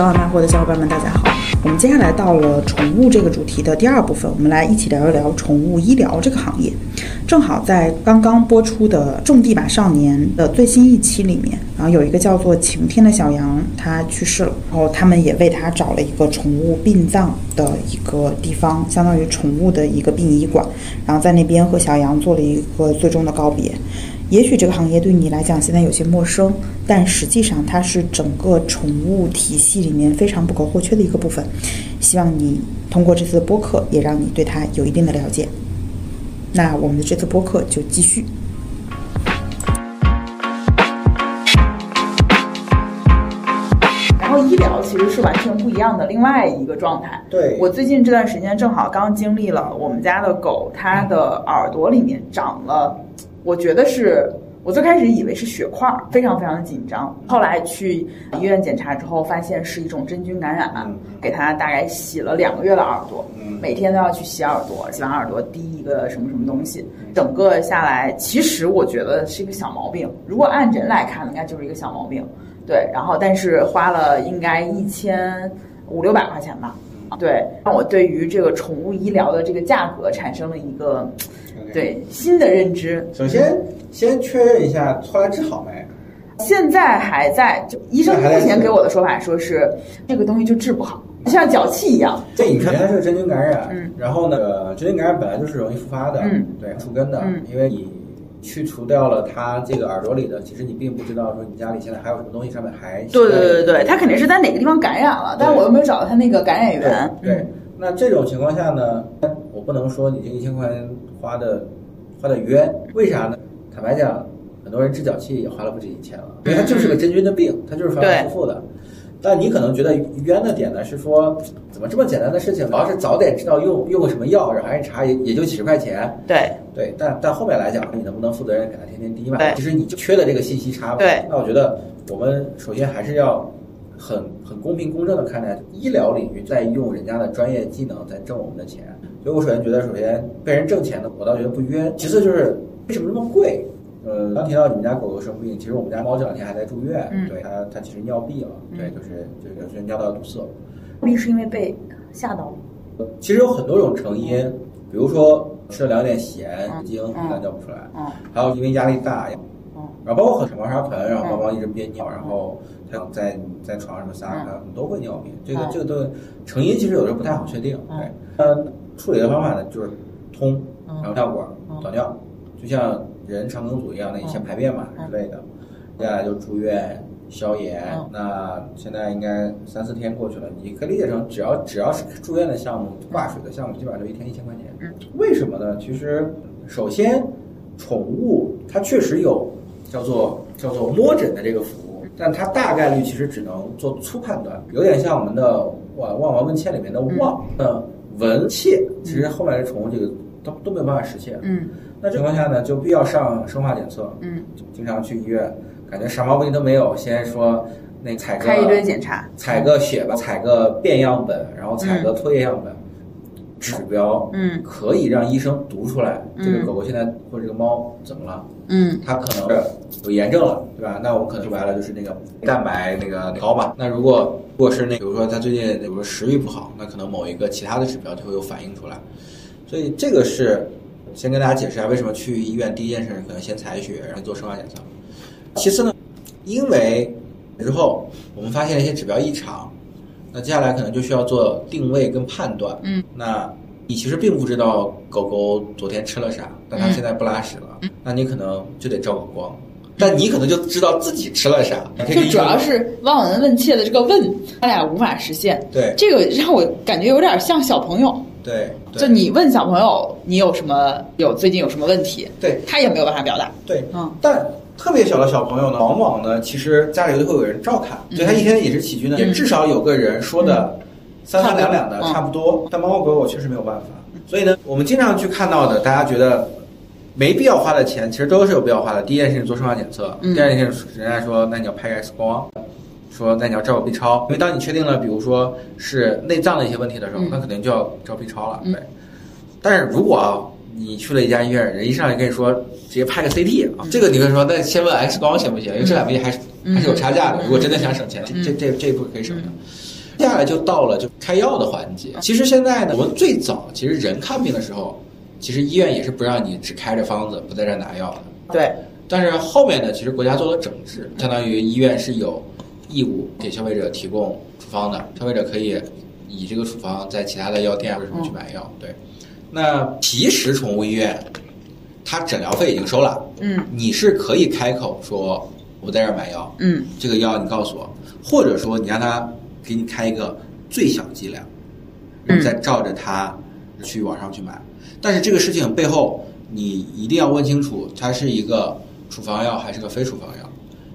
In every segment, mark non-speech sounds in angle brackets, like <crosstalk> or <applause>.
早晚卖货的小伙伴们，大家好。我们接下来到了宠物这个主题的第二部分，我们来一起聊一聊宠物医疗这个行业。正好在刚刚播出的《种地吧少年》的最新一期里面，然后有一个叫做晴天的小羊，它去世了，然后他们也为它找了一个宠物殡葬的一个地方，相当于宠物的一个殡仪馆，然后在那边和小羊做了一个最终的告别。也许这个行业对你来讲现在有些陌生，但实际上它是整个宠物体系里面非常不可或缺的一个部分。希望你通过这次的播客，也让你对它有一定的了解。那我们的这次播客就继续。然后医疗其实是完全不一样的另外一个状态。对我最近这段时间正好刚经历了我们家的狗，它的耳朵里面长了。我觉得是我最开始以为是血块，非常非常的紧张。后来去医院检查之后，发现是一种真菌感染，给他大概洗了两个月的耳朵，每天都要去洗耳朵，洗完耳朵滴一个什么什么东西。整个下来，其实我觉得是一个小毛病。如果按人来看，应该就是一个小毛病。对，然后但是花了应该一千五六百块钱吧。对，让我对于这个宠物医疗的这个价格产生了一个。对新的认知，首先先确认一下，后来治好没？现在还在，就医生目前给我的说法说是这个东西就治不好，像脚气一样。这你看，它是真菌感染，嗯，然后呢，真菌感染本来就是容易复发的，嗯，对，除根的，因为你去除掉了它这个耳朵里的，其实你并不知道说你家里现在还有什么东西上面还对对对对，它肯定是在哪个地方感染了，但是我又没有找到它那个感染源。对，那这种情况下呢，我不能说你这一千块钱。花的花的冤，为啥呢？坦白讲，很多人治脚气也花了不止一千了，因为它就是个真菌的病，它就是反反复复的。但你可能觉得冤的点呢，是说怎么这么简单的事情，我要是早点知道用用个什么药，然后一查也也就几十块钱。对对，但但后面来讲，你能不能负责任给他天天滴嘛？其实你就缺的这个信息差嘛。对，那我觉得我们首先还是要很很公平公正的看待医疗领域在用人家的专业技能在挣我们的钱。所以我首先觉得，首先被人挣钱的，我倒觉得不冤。其次就是为什么这么贵？呃，刚提到你们家狗狗生病，其实我们家猫这两天还在住院，对它它其实尿闭了，对，就是就是尿道堵塞。闭是因为被吓到了？其实有很多种成因，比如说吃了两点咸精，它尿不出来；还有因为压力大，然后包括很猫砂盆，然后猫猫一直憋尿，然后它在在床上么撒，它都会尿频。这个这个都成因其实有时候不太好确定，对，嗯。处理的方法呢，就是通，然后尿管导尿，就像人肠梗阻一样的，你先排便嘛之类的。接下来就住院消炎。那现在应该三四天过去了，你可以理解成，只要只要是住院的项目、挂水的项目，基本上就一天一千块钱。为什么呢？其实，首先，宠物它确实有叫做叫做摸诊的这个服务，但它大概率其实只能做粗判断，有点像我们的望望闻问切里面的望。嗯。闻切，其实后面的宠物这个都都没有办法实现。嗯，那情况下呢，就必要上生化检测。嗯，经常去医院，感觉啥毛病都没有，先说那采个开一堆检查，采个血吧，采个便样本，然后采个唾液样本，指标，嗯，可以让医生读出来这个狗狗现在或者这个猫怎么了。嗯，它可能是有炎症了，对吧？那我们可能说白了就是那个蛋白那个高嘛。那如果如果是那，比如说它最近比如说食欲不好，那可能某一个其他的指标就会有反应出来。所以这个是先跟大家解释一下，为什么去医院第一件事可能先采血，然后做生化检测。其次呢，因为之后我们发现了一些指标异常，那接下来可能就需要做定位跟判断。嗯，那。你其实并不知道狗狗昨天吃了啥，但它现在不拉屎了，嗯那你可能就得照个光，但你可能就知道自己吃了啥。就主要是望闻问切的这个问，他俩无法实现。对，这个让我感觉有点像小朋友。对，就你问小朋友你有什么有最近有什么问题，对他也没有办法表达。对，嗯，但特别小的小朋友呢，往往呢，其实家里都会有人照看，所以他一天的饮食起居呢，也至少有个人说的。三三两两的差不多，但猫猫狗狗确实没有办法。所以呢，我们经常去看到的，大家觉得没必要花的钱，其实都是有必要花的。第一件事情做生化检测，第二件事情人家说那你要拍个 X 光，说那你要照个 B 超，因为当你确定了，比如说是内脏的一些问题的时候，那肯定就要照 B 超了。对。但是如果啊，你去了一家医院，人一上来跟你说直接拍个 CT 啊，这个你会说那先问 X 光行不行？因为这两个还是还是有差价的。如果真的想省钱，这这这一步可以省的。接下来就到了就开药的环节。其实现在呢，我们最早其实人看病的时候，其实医院也是不让你只开着方子，不在这拿药的。对。但是后面呢，其实国家做了整治，相当于医院是有义务给消费者提供处方的，消费者可以以这个处方在其他的药店或者什么去买药。对。那皮实宠物医院，它诊疗费已经收了。嗯。你是可以开口说我在这儿买药。嗯。这个药你告诉我，或者说你让他给你开一个最小剂量，你再照着它去网上去买。但是这个事情背后，你一定要问清楚，它是一个。处方药还是个非处方药，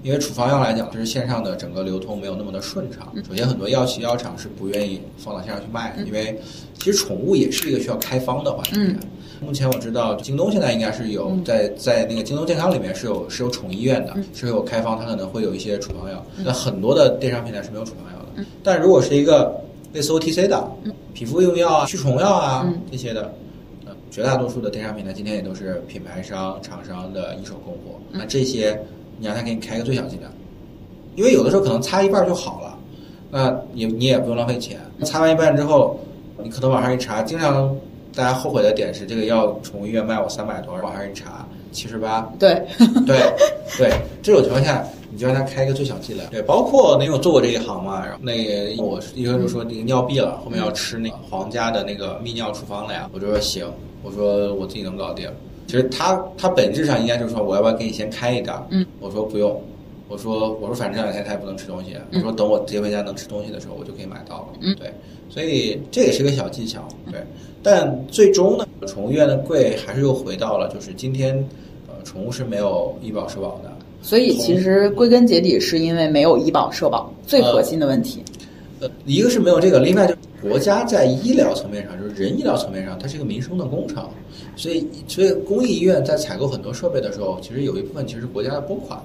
因为处方药来讲，就是线上的整个流通没有那么的顺畅。首先，很多药企药厂是不愿意放到线上去卖的，因为其实宠物也是一个需要开方的环节。目前我知道，京东现在应该是有在在那个京东健康里面是有是有宠医院的，是有开方，它可能会有一些处方药。那很多的电商平台是没有处方药的。但如果是一个类似 OTC 的皮肤用药啊、驱虫药啊这些的。绝大多数的电商平台今天也都是品牌商、厂商的一手供货。那这些，你让他给你开个最小剂量，因为有的时候可能擦一半就好了，那你你也不用浪费钱。擦完一半之后，你可能网上一查，经常大家后悔的点是这个药宠物医院卖我三百多，网上一查七十八。对对对，<laughs> 这种情况下。你就让他开一个最小剂量，对，包括那我做过这一行嘛，然后那个我医生就说那个尿闭了，后面要吃那个皇家的那个泌尿处方了呀，我就说行，我说我自己能搞定。其实他他本质上应该就是说我要不要给你先开一点，嗯，我说不用，我说我说反正这两天他也不能吃东西，我说等我接回家能吃东西的时候我就可以买到了，嗯，对，所以这也是个小技巧，对，但最终呢，宠物医院的贵还是又回到了就是今天，呃，宠物是没有医保社保的。所以其实归根结底是因为没有医保社保最核心的问题。呃，一个是没有这个，另外就国家在医疗层面上，就是人医疗层面上，它是一个民生的工程，所以所以公立医院在采购很多设备的时候，其实有一部分其实国家的拨款，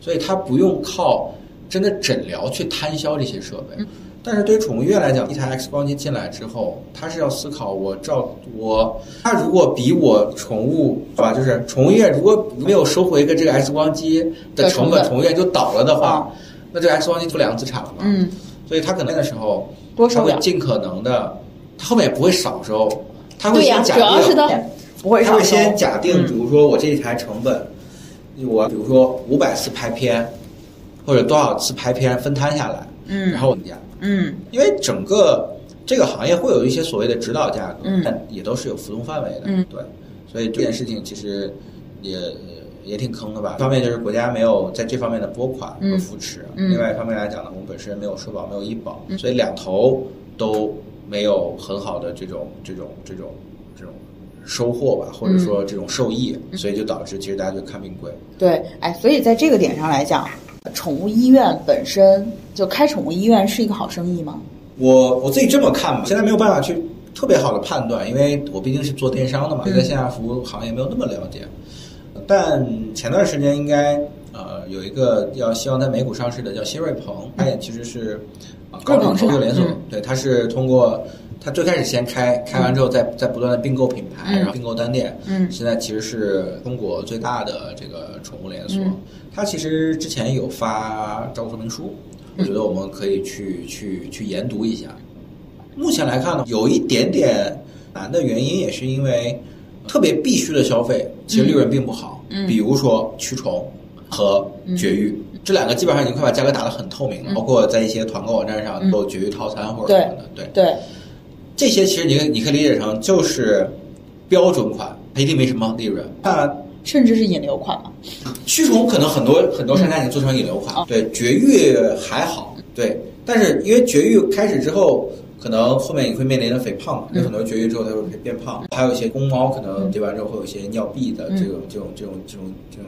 所以它不用靠真的诊疗去摊销这些设备。但是对于宠物医院来讲，一台 X 光机进来之后，它是要思考我照我，它如果比我宠物是吧，就是宠物医院如果没有收回一个这个 X 光机的成本，宠物医院就倒了的话，那这个 X 光机就两个资产了嘛。嗯，所以它可能的时候，它会尽可能的，他后面也不会少收，他会先假定，不会，它会先假定，比如说我这一台成本，我比如说五百次拍片，或者多少次拍片分摊下来，嗯，然后我们家。嗯，因为整个这个行业会有一些所谓的指导价格，嗯，也都是有浮动范围的，嗯，对，所以这件事情其实也也挺坑的吧。一方面就是国家没有在这方面的拨款和扶持，另外一方面来讲呢，我们本身没有社保，没有医保，所以两头都没有很好的这种这种这种这种收获吧，或者说这种受益，所以就导致其实大家就看病贵。对，哎，所以在这个点上来讲。宠物医院本身就开宠物医院是一个好生意吗？我我自己这么看吧，现在没有办法去特别好的判断，因为我毕竟是做电商的嘛，对在线下服务行业没有那么了解。但前段时间应该呃有一个要希望在美股上市的叫新瑞鹏，它也其实是啊高品质连锁，对，它是通过它最开始先开，开完之后再再不断的并购品牌，然后并购单店，嗯，现在其实是中国最大的这个宠物连锁。它其实之前有发招股说明书，我觉得我们可以去去去研读一下。目前来看呢，有一点点难的原因，也是因为特别必须的消费，其实利润并不好。嗯，比如说驱虫和绝育这两个，基本上已经快把价格打得很透明了。包括在一些团购网站上都有绝育套餐或者什么的。对对，这些其实你你可以理解成就是标准款，它一定没什么利润。那甚至是引流款嘛？驱虫可能很多很多商家已经做成引流款，对绝育还好，对，但是因为绝育开始之后，可能后面也会面临着肥胖，有很多绝育之后它会变胖，还有一些公猫可能结完之后会有一些尿闭的这种这种这种这种这种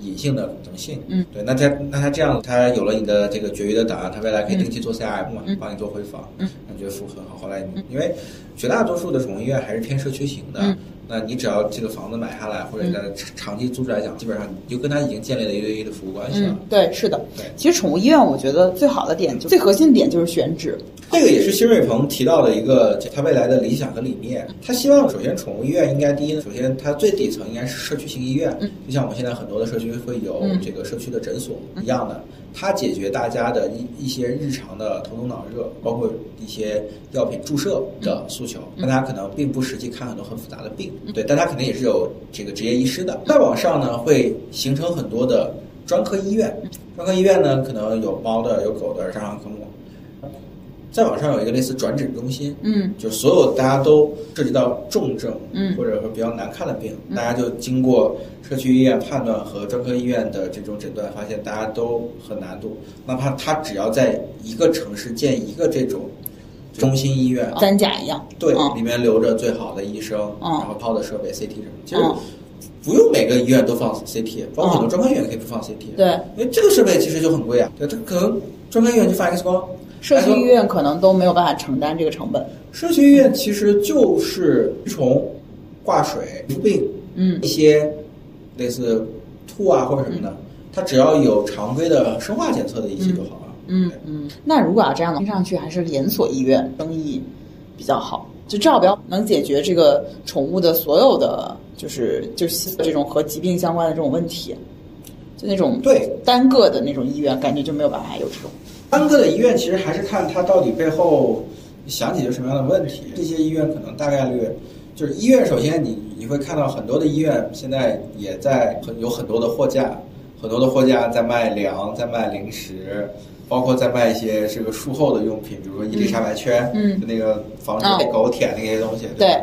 隐性的可能性，嗯，对，那它那它这样，它有了你的这个绝育的档案，它未来可以定期做 CRM 嘛，帮你做回访，嗯，感觉服务很好。后来因为绝大多数的宠物医院还是偏社区型的。那你只要这个房子买下来，或者在长期租住来讲，基本上你就跟他已经建立了一对一的服务关系了。对，是的。对，其实宠物医院我觉得最好的点，就最核心的点就是选址。这个也是新瑞鹏提到的一个他未来的理想和理念。他希望首先宠物医院应该第一，首先它最底层应该是社区型医院，就像我们现在很多的社区会有这个社区的诊所一样的，它解决大家的一一些日常的头疼脑热，包括一些药品注射的诉求。但它可能并不实际看很多很复杂的病，对，但他肯定也是有这个职业医师的。再往上呢，会形成很多的专科医院，专科医院呢可能有猫的，有狗的，上上科目。再往上有一个类似转诊中心，嗯，就所有大家都涉及到重症，嗯，或者说比较难看的病，大家就经过社区医院判断和专科医院的这种诊断，发现大家都很难度，哪怕他只要在一个城市建一个这种中心医院，三甲一样，对，里面留着最好的医生，然后好的设备，CT 什么，其实不用每个医院都放 CT，包括很多专科医院可以不放 CT，对，因为这个设备其实就很贵啊，对，它可能专科医院就放 X 光。社区医院可能都没有办法承担这个成本。社区医院其实就是虫、挂水、病，嗯，一些类似吐啊或者什么的，它只要有常规的生化检测的仪器就好了。嗯嗯嗯。那如果要这样的，听上去还是连锁医院生意比较好，就至少不要能解决这个宠物的所有的，就是就是这种和疾病相关的这种问题，就那种对单个的那种医院，感觉就没有办法有这种。单个的医院其实还是看它到底背后想解决什么样的问题。这些医院可能大概率就是医院，首先你你会看到很多的医院现在也在很有很多的货架，很多的货架在卖粮，在卖零食，包括在卖一些这个术后的用品，比如说伊丽莎白圈，嗯，就那个防止被狗舔那些东西，对。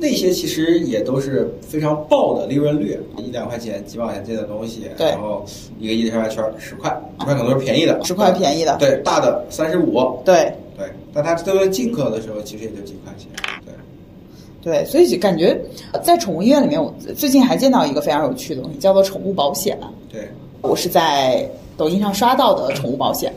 那些其实也都是非常爆的利润率，一两块钱、几毛钱这的东西，然后一个伊丽莎白圈十块，十块可能都是便宜的，十块便宜的，对，大的三十五，对。对，但它作为进口的时候，其实也就几块钱，对。对，所以感觉在宠物医院里面，我最近还见到一个非常有趣的东西，叫做宠物保险。对，我是在抖音上刷到的宠物保险。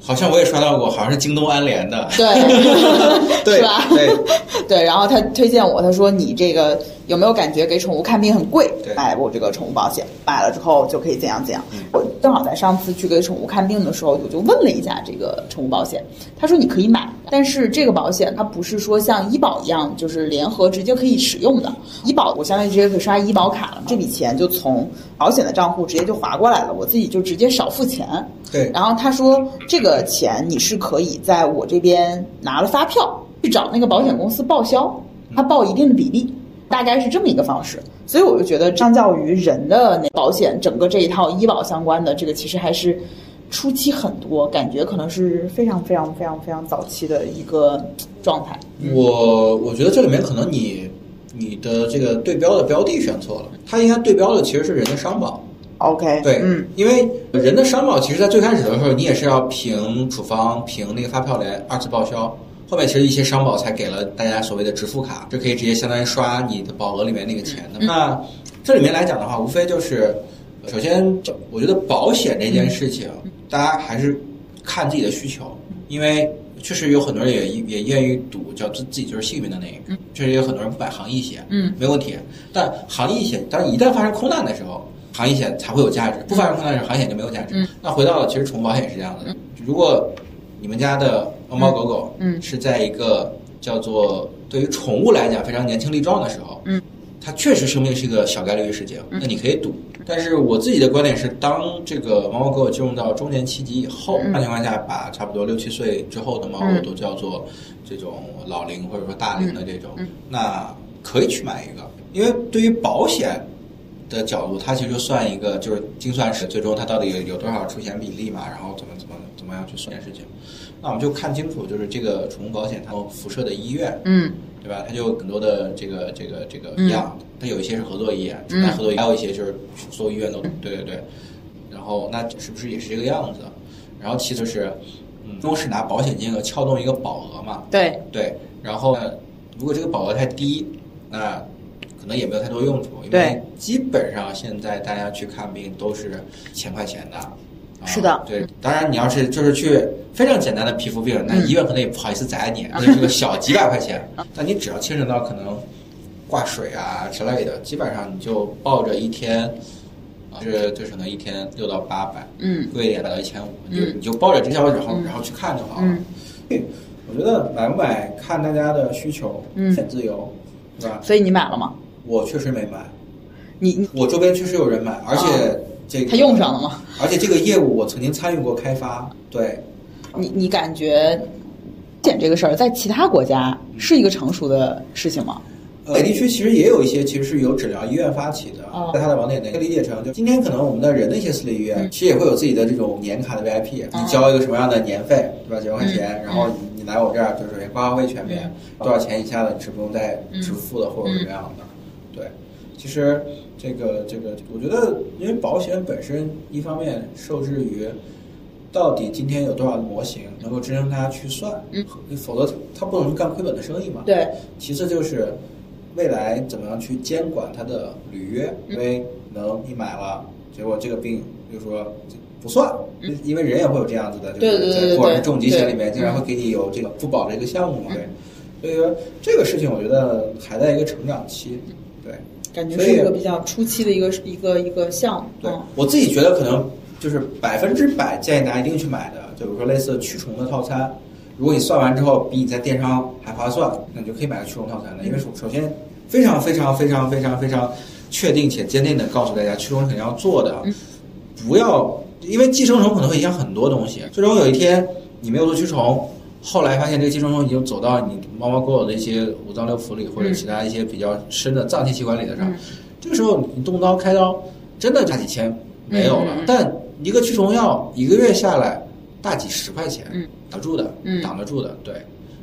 好像我也刷到过，好像是京东安联的，对，<laughs> <laughs> 是吧？对，<laughs> 对。然后他推荐我，他说你这个有没有感觉给宠物看病很贵？买我这个宠物保险，买了之后就可以怎样怎样。我正好在上次去给宠物看病的时候，我就问了一下这个宠物保险，他说你可以买，但是这个保险它不是说像医保一样，就是联合直接可以使用的。医保我相当于直接可以刷医保卡了，这笔钱就从保险的账户直接就划过来了，我自己就直接少付钱。对。然后他说这个。钱你是可以在我这边拿了发票去找那个保险公司报销，他报一定的比例，大概是这么一个方式。所以我就觉得，相较于人的那保险，整个这一套医保相关的这个，其实还是初期很多，感觉可能是非常非常非常非常早期的一个状态。我我觉得这里面可能你你的这个对标的标的选错了，它应该对标的其实是人的商保。OK，对，嗯，因为人的商保其实，在最开始的时候，你也是要凭处方、凭那个发票来二次报销。后面其实一些商保才给了大家所谓的支付卡，就可以直接相当于刷你的保额里面那个钱的。那这里面来讲的话，无非就是，首先，我觉得保险这件事情，大家还是看自己的需求，因为确实有很多人也也愿意赌，叫自自己就是幸运的那一个。确实有很多人不买行业险，嗯，没问题。但行业险，但是一旦发生空难的时候，行业险才会有价值，不发生空难时，行业险就没有价值。那回到了，其实宠物保险是这样的。如果你们家的猫猫狗狗，嗯，是在一个叫做对于宠物来讲非常年轻力壮的时候，嗯，它确实生病是一个小概率事情，那你可以赌。但是我自己的观点是，当这个猫猫狗狗进入到中年期级以后，那情况下，把差不多六七岁之后的猫狗都叫做这种老龄或者说大龄的这种，那可以去买一个，因为对于保险。的角度，它其实就算一个，就是精算师最终它到底有有多少出险比例嘛，然后怎么怎么怎么样去算这件事情。那我们就看清楚，就是这个宠物保险它辐射的医院，嗯，对吧？它就很多的这个这个这个样，它有一些是合作医院，承担合作，还有一些就是所有医院都对对对。然后那是不是也是这个样子？然后其次是，嗯，都是拿保险金额撬动一个保额嘛？对对。然后呢，如果这个保额太低，那可能也没有太多用处，因为基本上现在大家去看病都是千块钱的。是的，对。当然，你要是就是去非常简单的皮肤病，那医院可能也不好意思宰你，<laughs> 那是个小几百块钱。但你只要牵扯到可能挂水啊之类的，基本上你就抱着一天，是就是可能一天六到八百，嗯，贵一点达到一千五，就你就抱着这些，然后然后去看就好了。嗯，我觉得买不买看大家的需求，嗯，很自由，对吧？所以你买了吗？我确实没买。你你我周边确实有人买，而且这个他用上了吗？而且这个业务我曾经参与过开发。对，你你感觉检这个事儿在其他国家是一个成熟的事情吗？北地区其实也有一些其实是由诊疗医院发起的，在它的网点内理解成，就今天可能我们的人的一些私立医院其实也会有自己的这种年卡的 VIP，你交一个什么样的年费，对吧？几万块钱，然后你来我这儿就是挂号费全免，多少钱以下的你是不用再支付的，或者什么样的？对，其实。这个这个，我觉得，因为保险本身一方面受制于到底今天有多少的模型能够支撑它去算，嗯，否则它不能干亏本的生意嘛。对。其次就是未来怎么样去监管它的履约，因为能你买了，结果这个病就说不算，因为人也会有这样子的，就是在不管是重疾险里面，经常会给你有这个不保的一个项目嘛。对。所以说这个事情，我觉得还在一个成长期。感觉是一个比较初期的一个一个一个项目。对我自己觉得，可能就是百分之百建议大家一定去买的，就比如说类似驱虫的套餐。如果你算完之后比你在电商还划算，那你就可以买个驱虫套餐了。因为首首先非常非常非常非常非常确定且坚定的告诉大家，驱虫肯定要做的，不要因为寄生虫可能会影响很多东西。最终有一天你没有做驱虫。后来发现这个寄生虫已经走到你猫猫狗狗的一些五脏六腑里，或者其他一些比较深的脏器器官里的时候，这个时候你动刀开刀，真的大几千没有了。但一个驱虫药一个月下来大几十块钱，挡得住的，嗯挡得住的。对，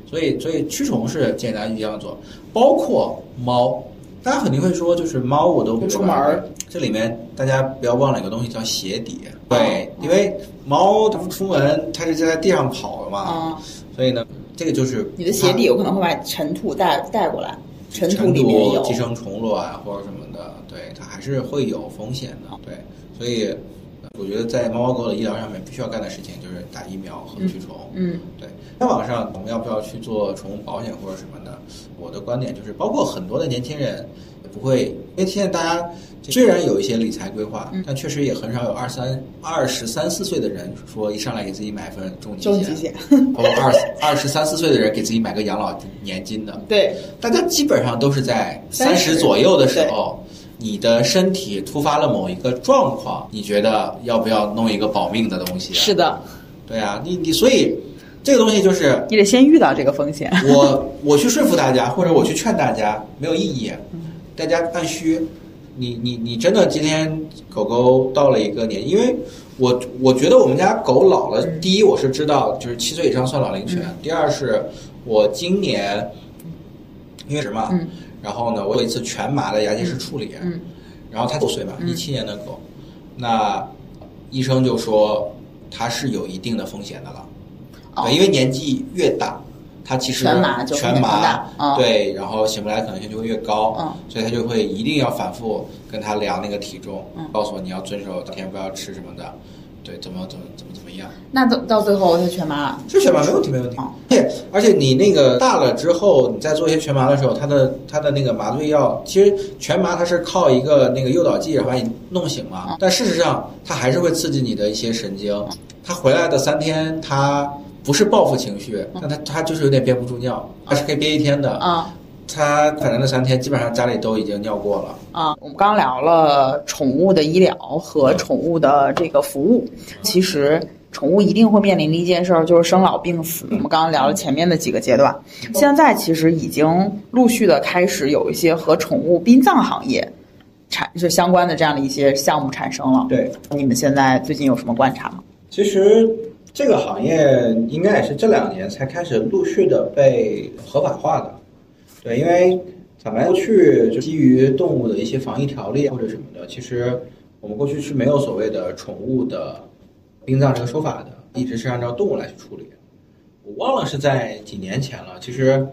所以所以驱虫是建议大家一定要做，包括猫。大家肯定会说，就是猫我都不出门，这里面大家不要忘了一个东西叫鞋底。对，因为猫它不出门，它是在地上跑的嘛。所以呢，这个就是你的鞋底有可能会把尘土带带过来，尘土里面有寄生虫卵或者什么的，对它还是会有风险的。对，所以我觉得在猫猫狗狗的医疗上面，必须要干的事情就是打疫苗和驱虫。嗯，对。在网上，我们要不要去做宠物保险或者什么的？我的观点就是，包括很多的年轻人也不会，因为现在大家。虽然有一些理财规划，但确实也很少有二三二十三四岁的人说一上来给自己买份重疾险，或二二十三四岁的人给自己买个养老年金的。对，大家基本上都是在三十左右的时候，你的身体突发了某一个状况，你觉得要不要弄一个保命的东西？是的，对啊，你你所以这个东西就是你得先遇到这个风险。我我去说服大家，或者我去劝大家，没有意义，大家按需。你你你真的今天狗狗到了一个年，因为我我觉得我们家狗老了。第一，我是知道就是七岁以上算老龄犬；第二，是我今年因为什么？然后呢，我有一次全麻的牙结石处理，然后它六岁嘛，一七年的狗，那医生就说它是有一定的风险的了，对，因为年纪越大。它其实全麻，全麻，对，然后醒不来可能性就会越高，所以他就会一定要反复跟他量那个体重，告诉我你要遵守当天不要吃什么的，对，怎么怎么怎么怎么样。那到到最后他全麻了，是全麻没问题没问题。对，而且你那个大了之后，你再做一些全麻的时候，它的它的那个麻醉药，其实全麻它是靠一个那个诱导剂然后把你弄醒嘛，但事实上它还是会刺激你的一些神经，它回来的三天它。不是报复情绪，但他他就是有点憋不住尿，他是可以憋一天的。啊，他反正那三天基本上家里都已经尿过了。啊，我们刚聊了宠物的医疗和宠物的这个服务，其实宠物一定会面临的一件事儿就是生老病死。我们刚刚聊了前面的几个阶段，现在其实已经陆续的开始有一些和宠物殡葬行业产就相关的这样的一些项目产生了。对，你们现在最近有什么观察吗？其实。这个行业应该也是这两年才开始陆续的被合法化的，对，因为坦白过去就基于动物的一些防疫条例或者什么的，其实我们过去是没有所谓的宠物的殡葬这个说法的，一直是按照动物来去处理。我忘了是在几年前了，其实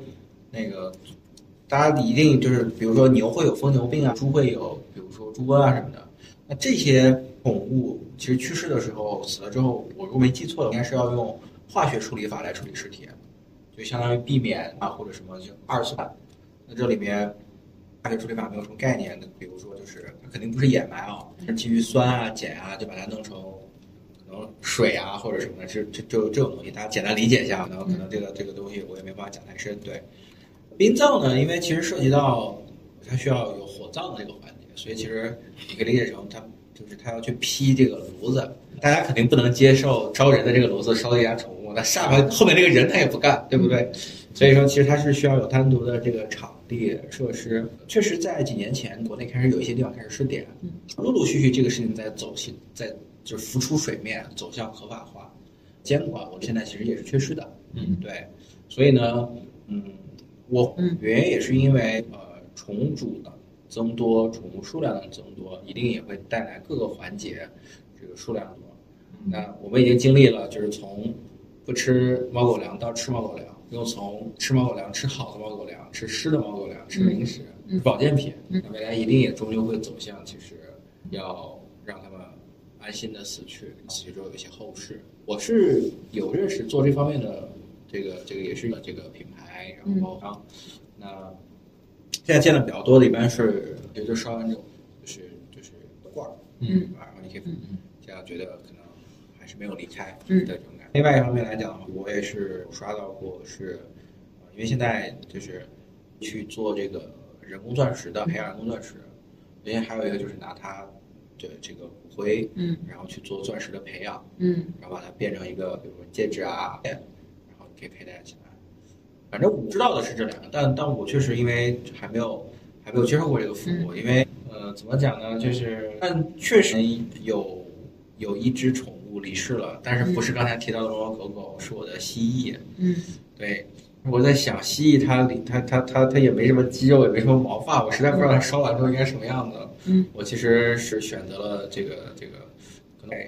那个大家一定就是，比如说牛会有疯牛病啊，猪会有，比如说猪瘟啊什么的，那这些宠物。其实去世的时候，死了之后，我如果没记错的，应该是要用化学处理法来处理尸体，就相当于避免啊或者什么就二次。那这里面化学处理法没有什么概念的，比如说就是它肯定不是掩埋啊，是基于酸啊、碱啊，就把它弄成可能水啊或者什么的，这这就这种东西，大家简单理解一下。然后可能这个这个东西我也没办法讲太深。对，殡葬呢，因为其实涉及到它需要有火葬的这个，所以其实你可以理解成他就是他要去劈这个炉子，大家肯定不能接受烧人的这个炉子烧一家宠物，那下面后面那个人他也不干，对不对？所以说，其实它是需要有单独的这个场地设施。确实，在几年前，国内开始有一些地方开始试点，陆陆续续这个事情在走向，在就是浮出水面，走向合法化。监管，我现在其实也是缺失的。嗯，对。所以呢，嗯，我原因也是因为呃，宠物主的增多，宠物数量的增多，一定也会带来各个环节这个数量多。那我们已经经历了，就是从不吃猫狗粮到吃猫狗粮。又从吃猫狗粮、吃好的猫狗粮、吃湿的猫狗粮、吃零食、保健品，那未来一定也终究会走向，其实要让他们安心的死去，死去之后有一些后事。我是有认识做这方面的，这个这个也是这个品牌，然后包装。那现在见的比较多的，一般是也就烧完之后，就是就是罐儿，嗯，然后你可以这样觉得可能还是没有离开的这种感。另外一方面来讲，我也是刷到过，是，因为现在就是去做这个人工钻石的培养人工钻石，因为还有一个就是拿它的这个骨灰，嗯，然后去做钻石的培养，嗯，然后把它变成一个比如说戒指啊，然后你可以佩戴起来。反正我知道的是这两个，但但我确实因为还没有还没有接受过这个服务，因为呃怎么讲呢，就是但确实有有一只宠物。离世了，但是不是刚才提到的猫猫狗狗，是我的蜥蜴。嗯，对，我在想蜥蜴它它它它它也没什么肌肉，也没什么毛发，我实在不知道它烧完之后应该什么样子。嗯，我其实是选择了这个这个，可能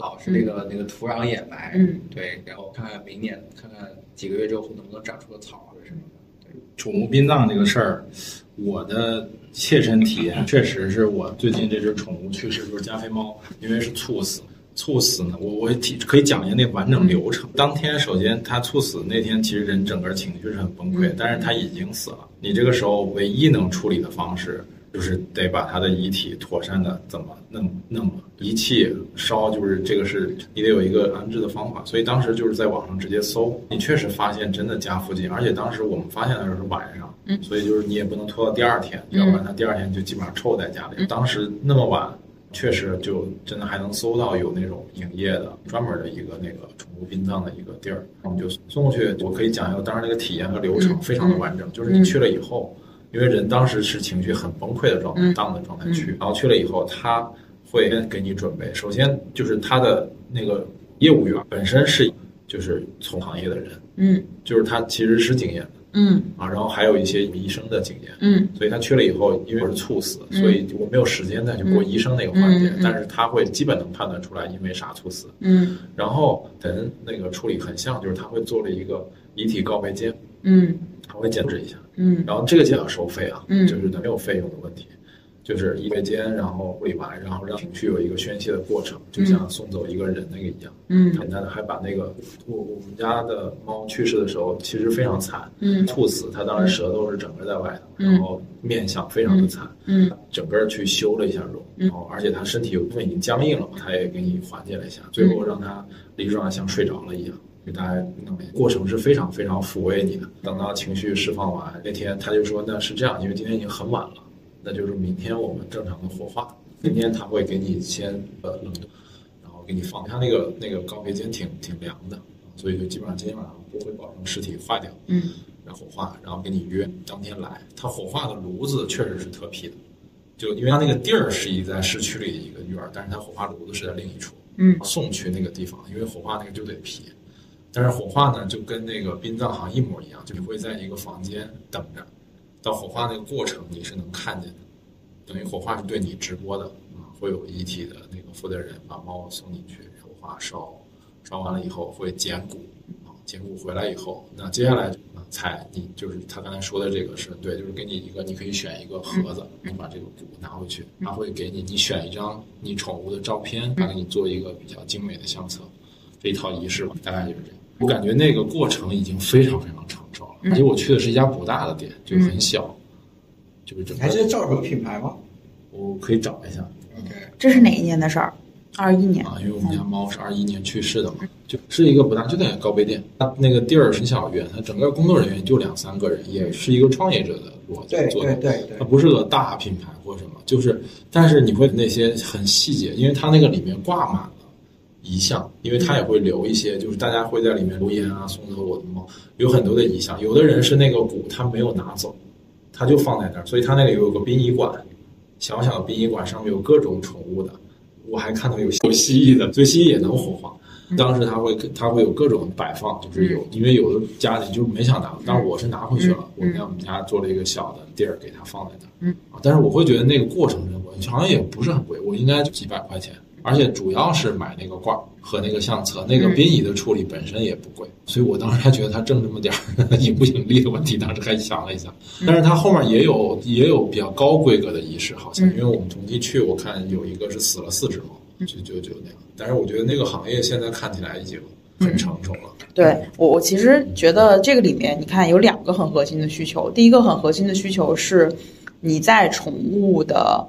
好是那个那个土壤掩埋。嗯，对，然后看看明年看看几个月之后能不能长出个草或者什么的。对，宠物殡葬这个事儿，我的切身体验确实是我最近这只宠物去世就是加菲猫，因为是猝死。猝死呢？我我提可以讲一下那完整流程。当天首先他猝死那天，其实人整个情绪是很崩溃，但是他已经死了。你这个时候唯一能处理的方式，就是得把他的遗体妥善的怎么弄弄了，仪器烧，就是这个是你得有一个安置的方法。所以当时就是在网上直接搜，你确实发现真的家附近，而且当时我们发现的时候是晚上，所以就是你也不能拖到第二天，要不然他第二天就基本上臭在家里。当时那么晚。确实，就真的还能搜到有那种营业的专门的一个那个宠物殡葬的一个地儿，我们就送过去。我可以讲一下，当时那个体验和流程非常的完整。就是你去了以后，因为人当时是情绪很崩溃的状态，荡的状态去，然后去了以后，他会给你准备。首先就是他的那个业务员本身是就是从行业的人，嗯，就是他其实是经验的。嗯啊，然后还有一些医生的经验，嗯，所以他去了以后，因为我是猝死，所以我没有时间再去过医生那个环节，但是他会基本能判断出来因为啥猝死，嗯，然后跟那个处理很像，就是他会做了一个遗体告别间，嗯，我会减脂一下，嗯，然后这个就要收费啊，嗯，就是没有费用的问题。就是一个间，然后处理完，然后让情绪有一个宣泄的过程，就像送走一个人那个一样。嗯，简单的，还把那个我我们家的猫去世的时候，其实非常惨。嗯，猝死，它当时舌头是整个在外头，然后面相非常的惨。嗯，整个去修了一下容，然后而且它身体有部分已经僵硬了，它也给你缓解了一下，最后让它离状像睡着了一样，给大家弄。过程是非常非常抚慰你的。等到情绪释放完那天，他就说那是这样，因为今天已经很晚了。那就是明天我们正常的火化，明天他会给你先呃冷冻，然后给你放。他那个那个告别间挺挺凉的，所以就基本上今天晚上不会保证尸体化掉。嗯，然后火化，然后给你约当天来。他火化的炉子确实是特批的，就因为他那个地儿是一在市区里一个院儿，但是他火化炉子是在另一处。嗯，送去那个地方，因为火化那个就得批。但是火化呢，就跟那个殡葬行一模一样，就你会在一个房间等着。到火化那个过程你是能看见的，等于火化是对你直播的啊，会有遗体的那个负责人把猫送进去火化烧，烧完了以后会捡骨啊，捡骨回来以后，那接下来啊才你就是他刚才说的这个是对，就是给你一个你可以选一个盒子，你把这个骨拿回去，他会给你你选一张你宠物的照片，他给你做一个比较精美的相册，这一套仪式吧，大概就是这样。我感觉那个过程已经非常非常成熟了，而且我去的是一家不大的店，就很小，就是整个。还记得叫什么品牌吗？我可以找一下。OK，这是哪一年的事儿？二一年啊，因为我们家猫是二一年去世的嘛，就是一个不大，就在高碑店。它那个地儿很小院，它整个工作人员就两三个人，也是一个创业者的逻辑做的。对对对，它不是个大品牌或什么，就是，但是你会那些很细节，因为它那个里面挂满了遗像，因为他也会留一些，就是大家会在里面留言啊，送走我的猫，有很多的遗像。有的人是那个骨他没有拿走，他就放在那儿，所以他那里有个殡仪馆，小小的殡仪馆上面有各种宠物的。我还看到有有蜥蜴的，所以蜥蜴也能火化。当时他会他会有各种摆放，就是有，因为有的家里就没想拿，但是我是拿回去了。我在我们家做了一个小的地儿，给它放在那儿。嗯，但是我会觉得那个过程好像也不是很贵，我应该就几百块钱。而且主要是买那个罐和那个相册，那个殡仪的处理本身也不贵，所以我当时还觉得他挣这么点儿 <laughs> 盈不盈利的问题，当时还想了一下。但是他后面也有也有比较高规格的仪式，好像因为我们同期去，我看有一个是死了四只猫，就就就那样。但是我觉得那个行业现在看起来已经很成熟了。对我我其实觉得这个里面你看有两个很核心的需求，第一个很核心的需求是你在宠物的。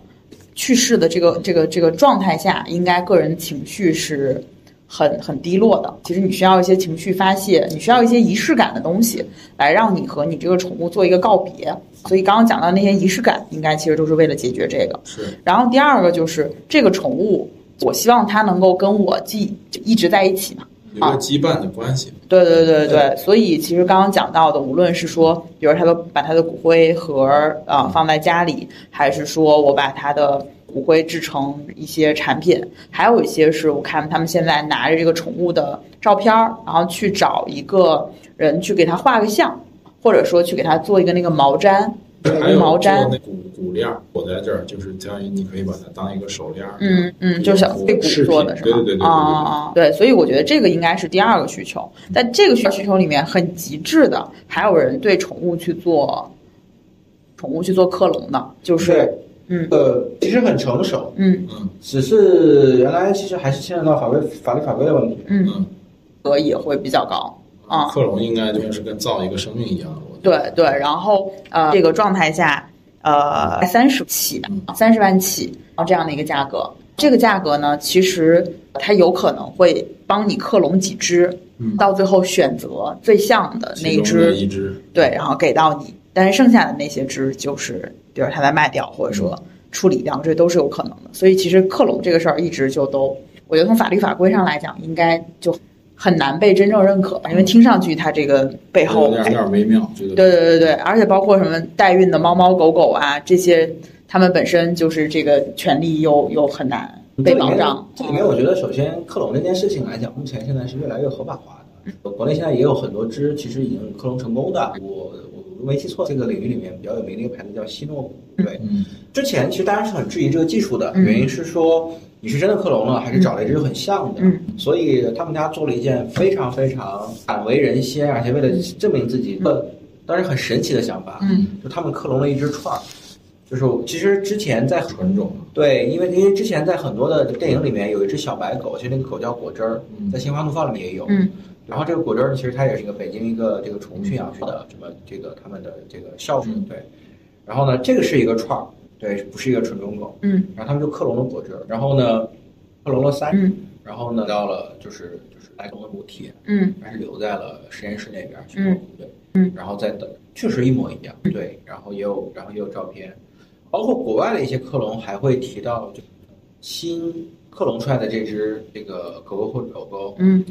去世的这个这个这个状态下，应该个人情绪是很很低落的。其实你需要一些情绪发泄，你需要一些仪式感的东西，来让你和你这个宠物做一个告别。所以刚刚讲到那些仪式感，应该其实都是为了解决这个。是。然后第二个就是这个宠物，我希望它能够跟我既就一直在一起嘛。一个羁绊的关系。对对对对，所以其实刚刚讲到的，无论是说，比如他的把他的骨灰盒啊放在家里，还是说我把他的骨灰制成一些产品，还有一些是我看他们现在拿着这个宠物的照片儿，然后去找一个人去给他画个像，或者说去给他做一个那个毛毡。还有毛毡、骨骨链裹在这儿，就是相当于你可以把它当一个手链。嗯嗯，就是小碎骨做的是吧？对对对啊啊啊！对，所以我觉得这个应该是第二个需求。在这个需需求里面，很极致的，还有人对宠物去做宠物去做克隆的，就是嗯呃，其实很成熟。嗯嗯，只是原来其实还是牵扯到法规法律法规的问题。嗯，额也会比较高啊。克隆应该就是跟造一个生命一样。对对，然后呃，这个状态下，呃，三十起，三十万起，然后这样的一个价格，这个价格呢，其实它有可能会帮你克隆几只，到最后选择最像的那一只，一只，对，然后给到你，但是剩下的那些只就是，比如它在卖掉，或者说处理掉，这都是有可能的。所以其实克隆这个事儿一直就都，我觉得从法律法规上来讲，应该就。很难被真正认可吧，因为听上去它这个背后有点微妙。对对对对，而且包括什么代孕的猫猫狗狗啊，这些他们本身就是这个权利又又很难被保障。这里面我觉得，首先克隆这件事情来讲，目前现在是越来越合法化的。国内现在也有很多只其实已经克隆成功的。我我没记错，这个领域里面比较有名的一个牌子叫希诺。对，之前其实大家是很质疑这个技术的，原因是说。你是真的克隆了，还是找了一只很像的？嗯，所以他们家做了一件非常非常敢为人先，而且为了证明自己的，当然很神奇的想法。嗯，就他们克隆了一只串儿，就是其实之前在纯种对，因为因为之前在很多的电影里面有一只小白狗，其实那个狗叫果汁儿，在《心花怒放》里面也有。嗯，然后这个果汁儿其实它也是一个北京一个这个宠物驯养区的什么这个他们的这个校训对，然后呢，这个是一个串儿。对，不是一个纯种狗。嗯，然后他们就克隆了果汁，然后呢，克隆了三，嗯，然后呢，到了就是就是来龙的母体，嗯，还是留在了实验室那边去，嗯，对，嗯，然后再等，确实一模一样，对，然后也有，然后也有照片，包括国外的一些克隆还会提到，就新克隆出来的这只这个狗狗或者狗狗，嗯。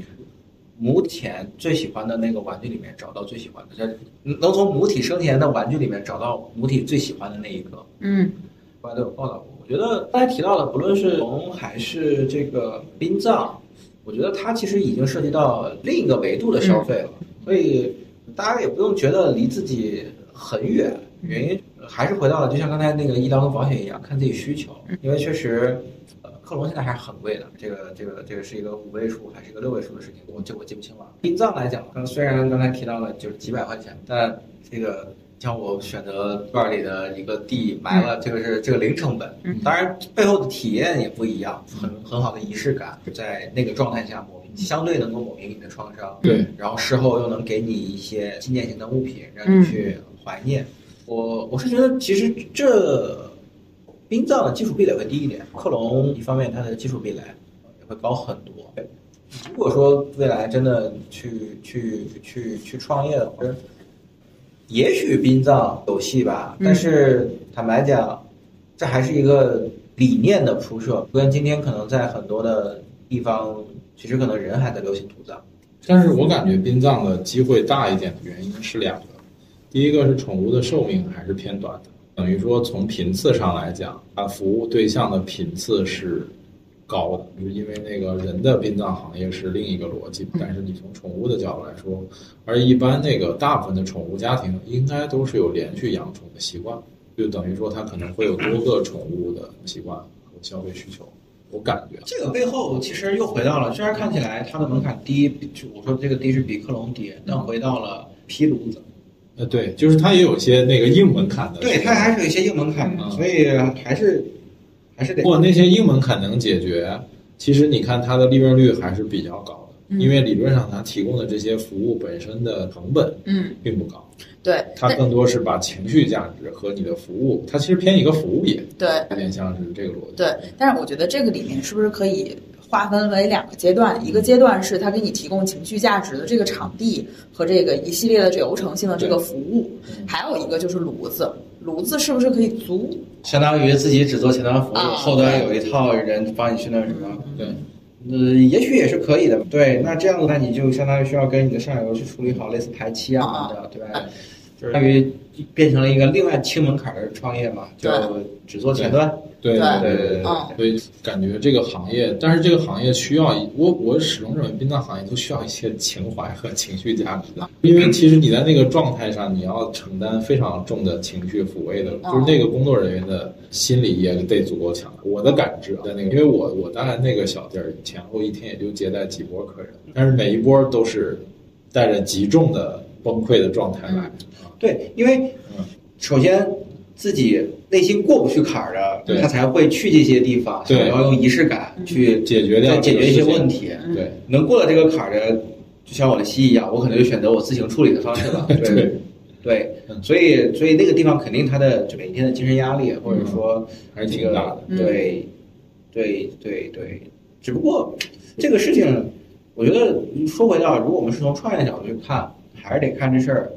母体最喜欢的那个玩具里面找到最喜欢的，能从母体生前的玩具里面找到母体最喜欢的那一个。嗯，国外都有报道过。我觉得刚才提到的，不论是龙还是这个殡葬，我觉得它其实已经涉及到另一个维度的消费了。所以大家也不用觉得离自己很远，原因还是回到了，就像刚才那个医疗和保险一样，看自己需求。因为确实。克隆现在还是很贵的，这个这个这个是一个五位数还是一个六位数的事情，我这我记不清了。殡葬来讲，刚虽然刚才提到了就是几百块钱，但这个像我选择院里的一个地埋了，这个是这个零成本，当然背后的体验也不一样，很很好的仪式感，在那个状态下抹平，相对能够抹平你的创伤，对，然后事后又能给你一些纪念性的物品，让你去怀念。我我是觉得其实这殡葬的基础壁垒会低一点，克隆一方面它的基础壁垒也会高很多。如果说未来真的去去去去创业的话，也许殡葬有戏吧，但是坦白讲，这还是一个理念的铺设，跟今天可能在很多的地方，其实可能人还在流行土葬。但是我感觉殡葬的机会大一点的原因是两个，第一个是宠物的寿命还是偏短的，等于说从频次上来讲，它服务对象的频次是高的，就是因为那个人的殡葬行业是另一个逻辑，但是你从宠物的角度来说，而一般那个大部分的宠物家庭应该都是有连续养宠的习惯，就等于说它可能会有多个宠物的习惯和消费需求。我感觉这个背后其实又回到了，虽然看起来它的门槛低，就我说这个低是比克隆低，但回到了皮炉子。呃，对，就是它也有一些那个硬门槛的。对，它还是有一些硬门槛的，所以还是还是得。不，那些硬门槛能解决，其实你看它的利润率还是比较高的，因为理论上它提供的这些服务本身的成本嗯并不高。对，它更多是把情绪价值和你的服务，它其实偏一个服务业，对，有点像是这个逻辑。对，但是我觉得这个里面是不是可以划分为两个阶段？一个阶段是他给你提供情绪价值的这个场地和这个一系列的流程性的这个服务，还有一个就是炉子，炉子是不是可以租？相当于自己只做前端服务，后端有一套人帮你去那什么？对，呃，也许也是可以的。对，那这样子，那你就相当于需要跟你的上游去处理好类似排期啊什么的，对吧？就相当于变成了一个另外轻门槛的创业嘛，就只做前端。对对对对对。所以感觉这个行业，但是这个行业需要我，我始终认为殡葬行业都需要一些情怀和情绪价值的，因为其实你在那个状态上，你要承担非常重的情绪抚慰的，就是那个工作人员的心理也得足够强。我的感知在那个，因为我我大概那个小地儿前后一天也就接待几波客人，但是每一波都是带着极重的崩溃的状态来。对，因为首先自己内心过不去坎儿的，他才会去这些地方，想要用仪式感去解决掉解决一些问题。对，能过了这个坎儿的，就像我的蜥蜴一样，我可能就选择我自行处理的方式了。<laughs> 对，对，所以所以那个地方肯定他的就每天的精神压力，或者说还是挺大的。对，对，对，对。只不过这个事情，我觉得说回到，如果我们是从创业角度去看，还是得看这事儿。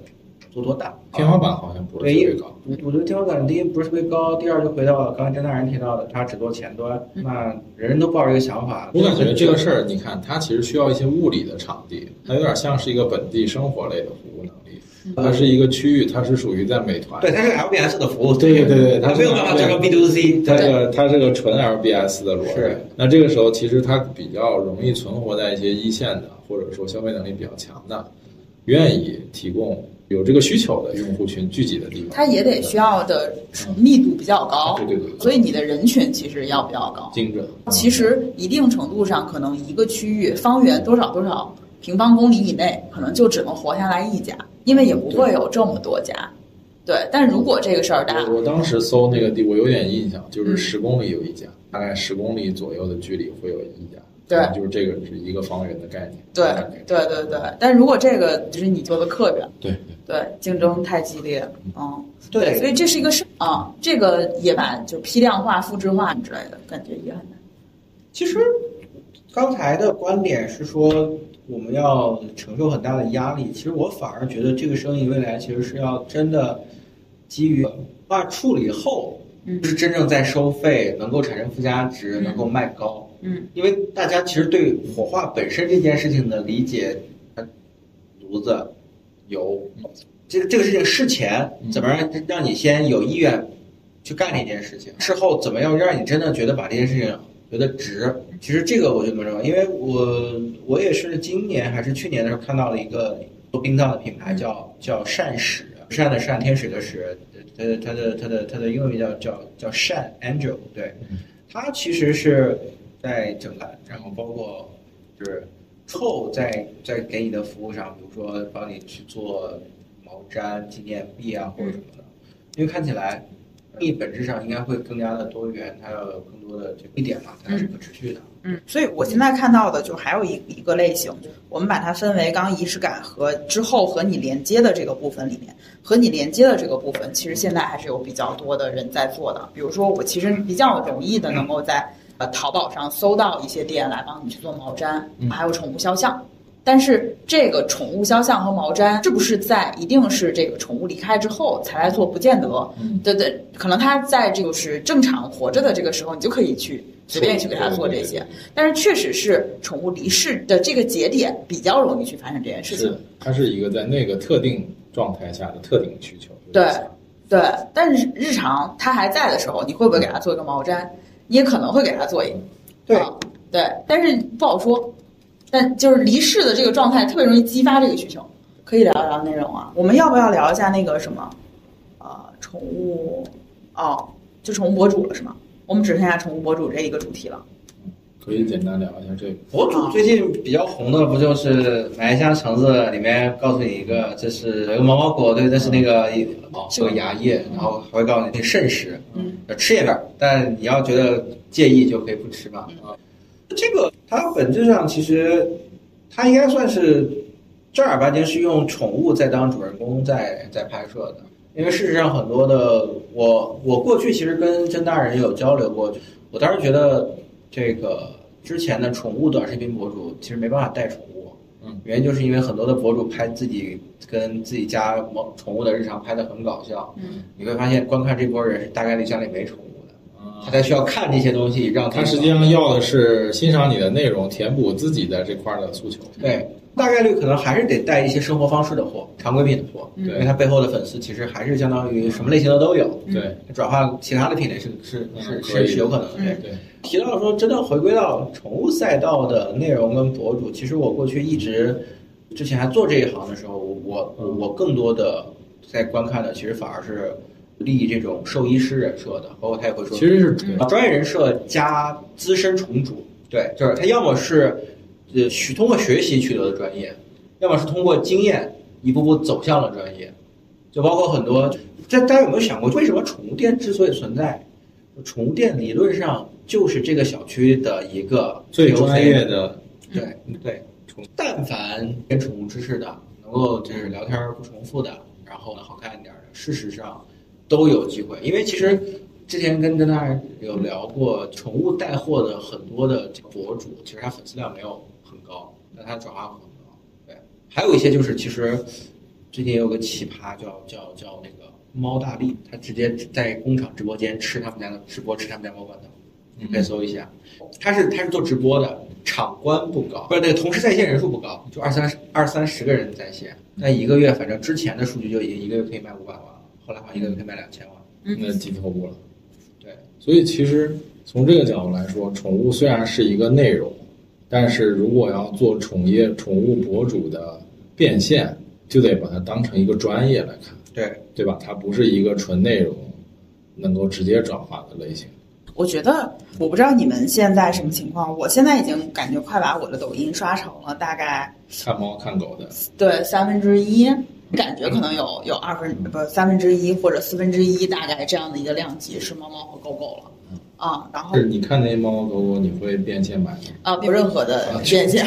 做多大？天花板好像不是特别高。我觉得天花板第一不是特别高，第二就回到刚才张大人提到的，他只做前端，那人人都抱着一个想法。我感觉这个事儿，你看，它其实需要一些物理的场地，它有点像是一个本地生活类的服务能力。它是一个区域，它是属于在美团。对，它是 LBS 的服务。对对对，它没有办法做成 B to C。它这个它是个纯 LBS 的逻辑。是。那这个时候，其实它比较容易存活在一些一线的，或者说消费能力比较强的，愿意提供。有这个需求的用户群聚集的地方，它也得需要的密度比较高，对对对，所以你的人群其实要比较高，精准。其实一定程度上，可能一个区域方圆多少多少平方公里以内，可能就只能活下来一家，因为也不会有这么多家。对，但如果这个事儿大，我当时搜那个地，我有点印象，就是十公里有一家，大概十公里左右的距离会有一家。对，就是这个是一个方圆的概念。对，对，对，对。但如果这个就是你做的客源，对，对，竞争太激烈，嗯，对，所以这是一个是啊，这个也把就批量化、复制化之类的感觉也很难。其实刚才的观点是说我们要承受很大的压力，其实我反而觉得这个生意未来其实是要真的基于化处理后，是真正在收费，能够产生附加值，能够卖高。嗯，因为大家其实对火化本身这件事情的理解，炉子、油，这个这个事情事前怎么让让你先有意愿去干这件事情，事后怎么样让你真的觉得把这件事情觉得值？其实这个我就么认为，因为我我也是今年还是去年的时候看到了一个做殡葬的品牌，叫叫善使，善的善，天使的使，它的它的它的它的英文名叫叫叫善 Angel，对，它其实是。在整个，然后包括就是后在在给你的服务上，比如说帮你去做毛毡、纪念币啊或者什么的，因为看起来，你本质上应该会更加的多元，它要有更多的这一点嘛，它是可持续的。嗯，所以我现在看到的就还有一一个类型，我们把它分为刚仪式感和之后和你连接的这个部分里面，和你连接的这个部分，其实现在还是有比较多的人在做的。比如说，我其实比较容易的能够在呃淘宝上搜到一些店来帮你去做毛毡，还有宠物肖像。但是这个宠物肖像和毛毡是不是在一定是这个宠物离开之后才来做？不见得，对对，可能它在这个是正常活着的这个时候，你就可以去随便去给它做这些。但是确实是宠物离世的这个节点比较容易去发生这件事情。是，它是一个在那个特定状态下的特定需求。对对，但是日常它还在的时候，你会不会给它做一个毛毡？你也可能会给他做一个。对对，但是不好说。但就是离世的这个状态特别容易激发这个需求，可以聊一聊内容啊。我们要不要聊一下那个什么，呃，宠物哦，就宠物博主了是吗？我们只剩下宠物博主这一个主题了。可以简单聊一下这个。博主最近比较红的不就是买一箱橙子，里面告诉你一个这是有个毛毛果，对，这是那个哦，是个芽叶，然后还会告诉你那肾食，嗯，要吃一点，但你要觉得介意就可以不吃嘛。啊。这个它本质上其实，它应该算是正儿八经是用宠物在当主人公在在拍摄的。因为事实上很多的我我过去其实跟甄大人有交流过，我当时觉得这个之前的宠物短视频博主其实没办法带宠物，嗯，原因就是因为很多的博主拍自己跟自己家猫宠物的日常拍的很搞笑，嗯，你会发现观看这波人是大概率家里没宠物的。他才需要看这些东西，让他实际上要的是欣赏你的内容，填补自己的这块的诉求。对，大概率可能还是得带一些生活方式的货，常规品的货，因为它背后的粉丝其实还是相当于什么类型的都有。对，转化其他的品类是是是是是有可能的。对，提到说真的回归到宠物赛道的内容跟博主，其实我过去一直之前还做这一行的时候，我我更多的在观看的其实反而是。立这种兽医师人设的，包括他也会说，其实是专业人设加资深宠主，对，就是他要么是呃学通过学习取得的专业，要么是通过经验一步步走向了专业，就包括很多，这大家有没有想过，为什么宠物店之所以存在？宠物店理论上就是这个小区的一个最专业的，对对，但凡跟宠物知识的，能够就是聊天不重复的，然后呢好看一点的，事实上。都有机会，因为其实之前跟跟大家有聊过，宠物带货的很多的博主，其实他粉丝量没有很高，但它转化很高。对，还有一些就是其实最近也有个奇葩，叫叫叫那个猫大力，他直接在工厂直播间吃他们家的直播，吃他们家猫罐头，你可以搜一下。他是他是做直播的，场观不高，不是那个同时在线人数不高，就二三二三十个人在线，那一个月反正之前的数据就已经一个月可以卖五百万了。后来好像一个月可以卖两千万，那几头部了。对，所以其实从这个角度来说，宠物虽然是一个内容，但是如果要做宠业宠物博主的变现，就得把它当成一个专业来看。对，对吧？它不是一个纯内容能够直接转化的类型。我觉得，我不知道你们现在什么情况，我现在已经感觉快把我的抖音刷成了大概看猫看狗的，对三分之一。感觉可能有有二分不三分之一或者四分之一，大概这样的一个量级是猫猫和狗狗了，啊，然后是你看那些猫猫狗狗，你会变现买吗？啊，没有任何的变现。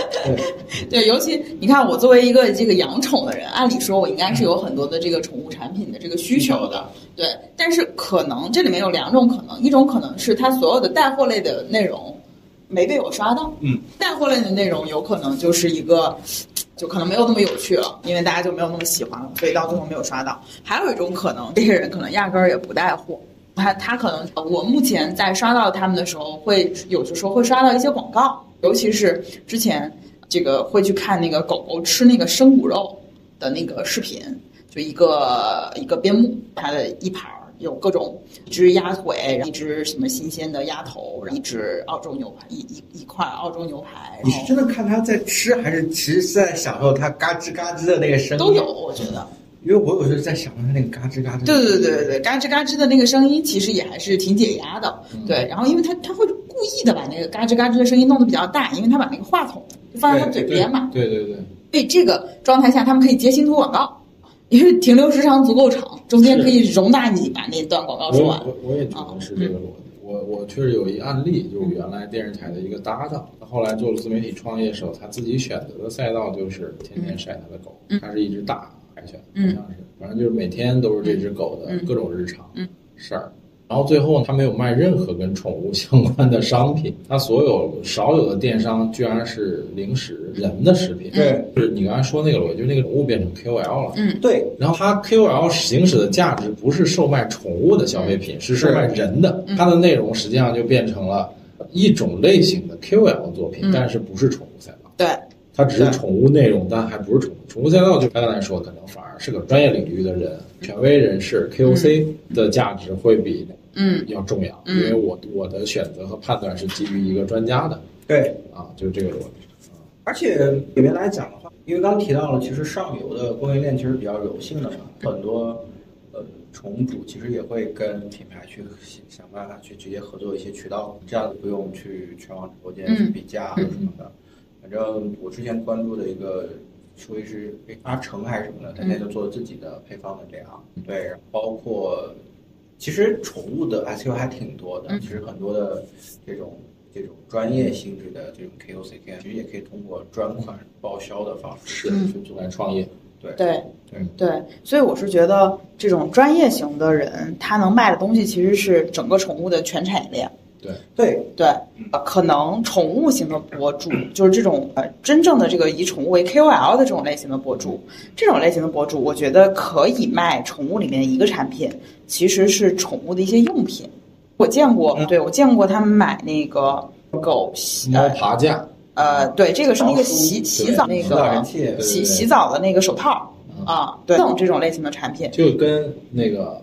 <laughs> 对，尤其你看我作为一个这个养宠的人，按理说我应该是有很多的这个宠物产品的这个需求的，对，但是可能这里面有两种可能，一种可能是它所有的带货类的内容没被我刷到，嗯，带货类的内容有可能就是一个。就可能没有那么有趣了，因为大家就没有那么喜欢了，所以到最后没有刷到。还有一种可能，这些人可能压根儿也不带货，他他可能我目前在刷到他们的时候，会有的时候会刷到一些广告，尤其是之前这个会去看那个狗狗吃那个生骨肉的那个视频，就一个一个边牧，它的一盘儿。有各种一只鸭腿，一只什么新鲜的鸭头，一只澳洲牛排，一一一块澳洲牛排。你是真的看它在吃，还是其实是在享受它嘎吱嘎吱的那个声音？都有，我觉得。因为我有时候在享受它那个嘎吱嘎吱。对对对对对，嘎吱嘎吱的那个声音，其实也还是挺解压的。对，然后因为它它会故意的把那个嘎吱嘎吱的声音弄得比较大，因为它把那个话筒就放在它嘴边嘛。对对对。所以这个状态下，他们可以接新图广告。因为停留时长足够长，中间可以容纳你把那段广告说完。我我也觉得是这个逻辑。我我确实有一案例，就是原来电视台的一个搭档，他后来做了自媒体创业时候，他自己选择的赛道就是天天晒他的狗，他是一只大海犬，好像是，反正就是每天都是这只狗的各种日常事儿。然后最后他没有卖任何跟宠物相关的商品，他所有少有的电商居然是零食人的食品。对，就是你刚才说那个逻辑，就是那个宠物变成 KOL 了。嗯，对。然后他 KOL 行使的价值不是售卖宠物的消费品，是售卖人的。它的内容实际上就变成了一种类型的 KOL 作品，但是不是宠物赛道。对。它只是宠物内容，但还不是宠物。宠物赛道就刚才说，可能反而是个专业领域的人、权威人士 KOC 的价值会比嗯要重要，因为我我的选择和判断是基于一个专家的。对啊，就是这个逻辑。而且里面来讲的话，因为刚提到了，其实上游的供应链其实比较柔性的嘛，很多呃宠物主其实也会跟品牌去想办法去直接合作一些渠道，这样子不用去全网直播间去比价或者什么的。反正我之前关注的一个兽医师阿成还是什么的，他现在就做自己的配方的这样，对，包括其实宠物的 SU 还挺多的，其实很多的这种这种专业性质的这种 KOCK，其实也可以通过专款报销的方式去做来创业。对。对。对。对，所以我是觉得这种专业型的人，他能卖的东西其实是整个宠物的全产业链。对。对对，呃，可能宠物型的博主，就是这种呃真正的这个以宠物为 KOL 的这种类型的博主，这种类型的博主，我觉得可以卖宠物里面一个产品，其实是宠物的一些用品。我见过，对我见过他们买那个狗猫爬架，呃，对，这个是那个洗洗澡那个洗洗澡的那个手套啊，对，这种这种类型的产品，就跟那个。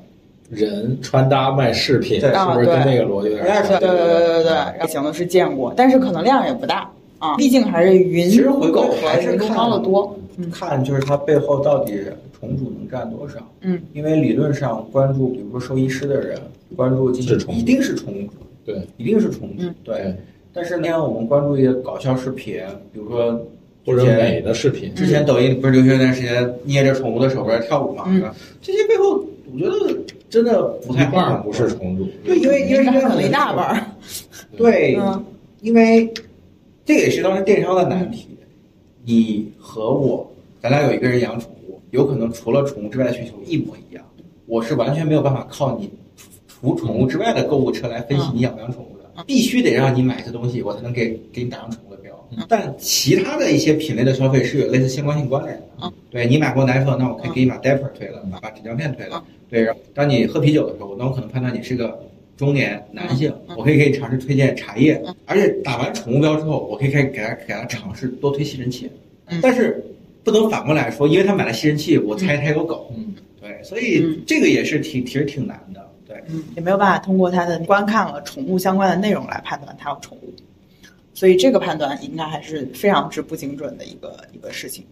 人穿搭卖饰品，是不是跟那个逻辑有点像？对对对对对，类型的是见过，但是可能量也不大啊，毕竟还是云其实回购还是猫的多。看就是它背后到底宠主能占多少？嗯，因为理论上关注，比如说兽医师的人关注进去一定是宠物主，对，一定是宠物主，对。但是那天我们关注一些搞笑视频，比如说或者美的视频，之前抖音不是流行一段时间捏着宠物的手边跳舞嘛？嗯，这些背后我觉得。真的不太半不是重组，对，因为因为可能一大半儿，对，因为 <laughs> 这也是当时电商的难题。你和我，咱俩有一个人养宠物，有可能除了宠物之外的需求一模一样，我是完全没有办法靠你除宠物之外的购物车来分析你养不养宠物的，必须得让你买一些东西，我才能给给你打上宠。但其他的一些品类的消费是有类似相关性关联的。对你买过奶粉，那我可以给你把 diaper 推了，把纸尿片推了。对，当你喝啤酒的时候，那我可能判断你是个中年男性，我可以给你尝试推荐茶叶，而且打完宠物标之后，我可以开始给他给他尝试多推吸尘器，但是不能反过来说，因为他买了吸尘器，我猜他有狗，对，所以这个也是挺其实挺难的，对，也没有办法通过他的观看了宠物相关的内容来判断他有宠物，所以这个判断应该还是非常之不精准的一个一个事情。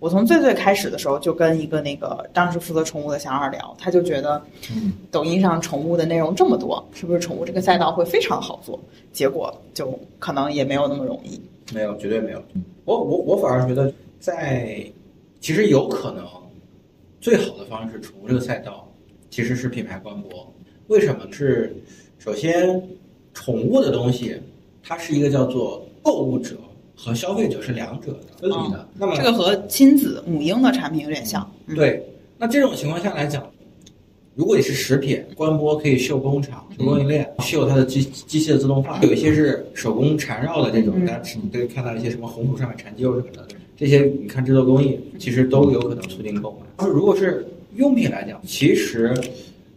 我从最最开始的时候就跟一个那个当时负责宠物的小二聊，他就觉得，抖音上宠物的内容这么多，是不是宠物这个赛道会非常好做？结果就可能也没有那么容易。没有，绝对没有。我我我反而觉得，在其实有可能最好的方式，宠物这个赛道其实是品牌官博。为什么？是首先，宠物的东西它是一个叫做购物者。和消费者是两者的分离的，那么这个和亲子母婴的产品有点像。对，那这种情况下来讲，如果你是食品，官播可以秀工厂、秀供应链、秀它的机机器的自动化，有一些是手工缠绕的这种，但是你可以看到一些什么红薯上面缠肌肉什么的，这些你看制作工艺，其实都有可能促进购买。如果是用品来讲，其实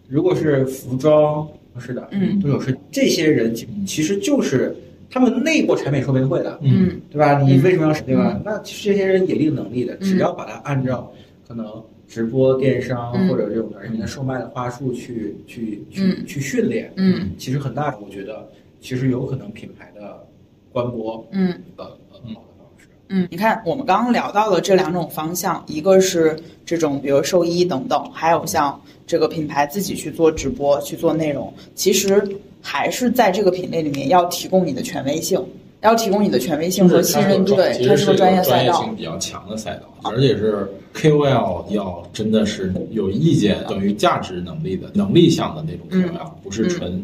如果是服装是的，嗯，都有是这些人其实就是。他们内部产品说明会的，嗯，对吧？你为什么要使对吧？那其实这些人也有能力的，只要把它按照可能直播电商或者这种人民的售卖的话术去去去去训练，嗯，其实很大，我觉得其实有可能品牌的官播，嗯，呃，很好的方式。嗯，你看我们刚刚聊到了这两种方向，一个是这种比如兽医等等，还有像这个品牌自己去做直播去做内容，其实。还是在这个品类里面要提供你的权威性，要提供你的权威性和信任度。对，就是个专业性比较强的赛道。而且是 KOL 要真的是有意见，等于价值能力的，能力向的那种 KOL 不是纯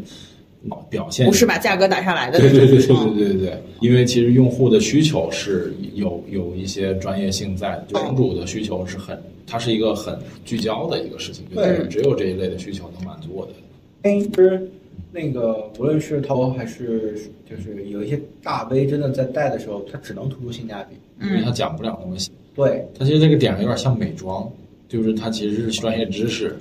表现，不是把价格打下来的。对对对对对对。因为其实用户的需求是有有一些专业性在的。就房主的需求是很，它是一个很聚焦的一个事情。对。只有这一类的需求能满足我的。其实。那个无论是淘宝还是就是有一些大 V 真的在带的时候，它只能突出性价比，因为它讲不了东西。对，它其实这个点有点像美妆。就是它其实是专业知识，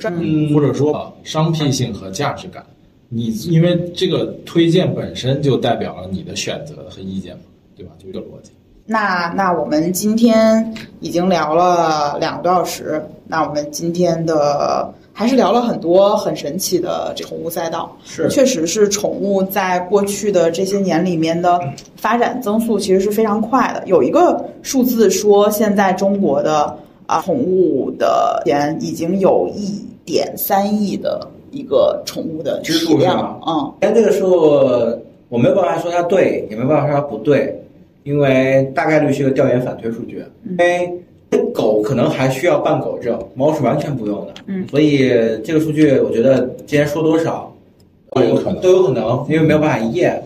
或者说商品性和价值感。你因为这个推荐本身就代表了你的选择和意见嘛，对吧？就这个逻辑。那那我们今天已经聊了两个多小时，那我们今天的还是聊了很多很神奇的这宠物赛道。是，确实是宠物在过去的这些年里面的发展增速其实是非常快的。有一个数字说，现在中国的。啊，宠物的钱已经有一点三亿的一个宠物的支出量，嗯，但这个数我没有办法说它对，也没办法说它不对，因为大概率是一个调研反推数据。因为狗可能还需要办狗证，猫是完全不用的，嗯，所以这个数据我觉得今天说多少都有可能，都有可能，因为没有办法验。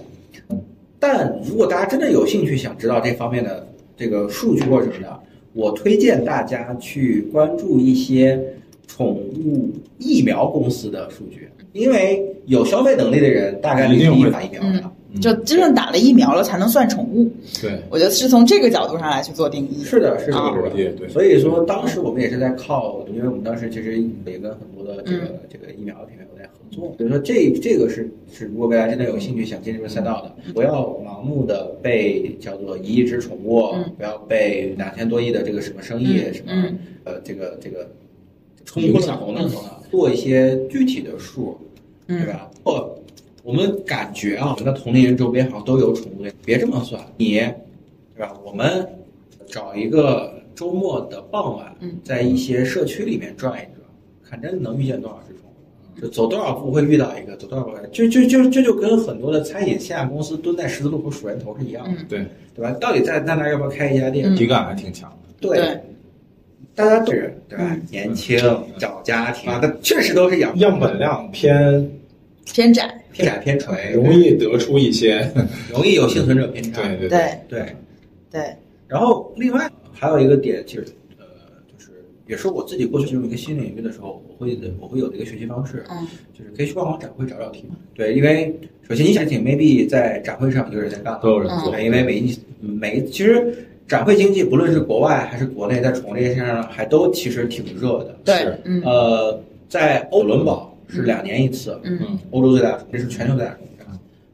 但如果大家真的有兴趣想知道这方面的这个数据或者什么的。我推荐大家去关注一些宠物疫苗公司的数据，因为有消费能力的人大概率一定打疫苗的，就真正打了疫苗了才能算宠物。对，我觉得是从这个角度上来去做定义。是的，是的，对对。所以说，当时我们也是在靠，因为我们当时其实也跟很多的这个这个疫苗品牌有在合作。所以说，这这个是是，如果未来真的有兴趣想进这个赛道的，不要盲目的被叫做一亿只宠物，不要被两千多亿的这个什么生意什么呃这个这个冲昏了头脑，做一些具体的数，对吧？或我们感觉啊，我们的同龄人周边好像都有宠物的，别这么算，你对吧？我们找一个周末的傍晚，在一些社区里面转一转，看真的能遇见多少只宠物，就走多少步会遇到一个，走多少步就就就这就跟很多的餐饮线下公司蹲在十字路口数人头是一样的，对对吧？到底在在那要不要开一家店？体感还挺强的，对，大家都是对吧？年轻小家庭啊，它确实都是样样本量偏。偏窄，偏窄偏垂，容易得出一些，<laughs> 容易有幸存者偏差。对对对对对。然后另外还有一个点，其实呃，就是也是我自己过去进入一个新领域的时候，我会的我会有的一个学习方式，嗯，就是可以去逛逛展会找找题。对，因为首先你想请 maybe 在展会上有人在干，都有人做，因为每一每其实展会经济不论是国外还是国内，在宠物这件事上还都其实挺热的。对，嗯，呃，在欧伦堡。是两年一次，嗯，欧洲最大，这是全球最大宠物展。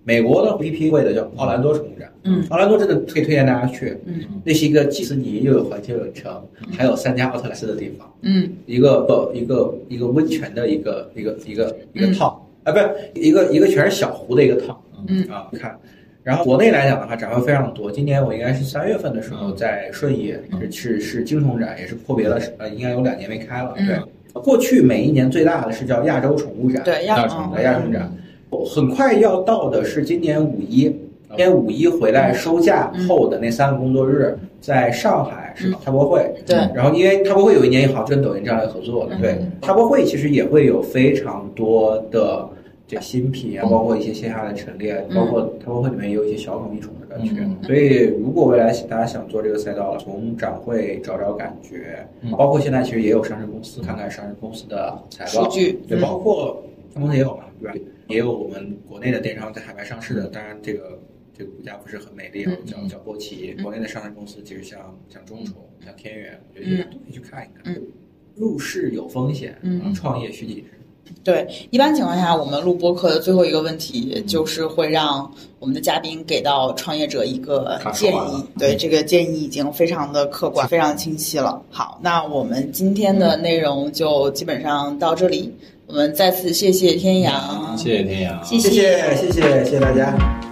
美国的 VP 会的叫奥兰多宠物展，嗯，奥兰多真的可以推荐大家去，嗯，那是一个既斯尼又有环球影城，还有三家奥特莱斯的地方，嗯，一个一个一个温泉的一个一个一个一个套，啊，不是一个一个全是小湖的一个套，嗯。啊，看，然后国内来讲的话，展会非常多。今年我应该是三月份的时候在顺义，是是是金宠展，也是阔别了，呃，应该有两年没开了，对。过去每一年最大的是叫亚洲宠物展，对亚宠物亚宠展，很快要到的是今年五一，因为五一回来收假后的那三个工作日，在上海是开博会，对，然后因为开博会有一年也好跟抖音这样来合作，对，开博会其实也会有非常多的。这新品啊，包括一些线下的陈列，包括它博会里面也有一些小宠、一宠的感觉。所以，如果未来大家想做这个赛道，从展会找找感觉，包括现在其实也有上市公司，看看上市公司的财报，对，包括上公司也有嘛，对吧？也有我们国内的电商在海外上市的，当然这个这个股价不是很美丽，叫叫波奇。国内的上市公司其实像像中宠、像天元，我觉得都可以去看一看。入市有风险，创业需谨慎。对，一般情况下，我们录播客的最后一个问题就是会让我们的嘉宾给到创业者一个建议。对，这个建议已经非常的客观、非常清晰了。好，那我们今天的内容就基本上到这里。我们再次谢谢天阳，谢谢天阳，谢谢谢谢谢谢大家。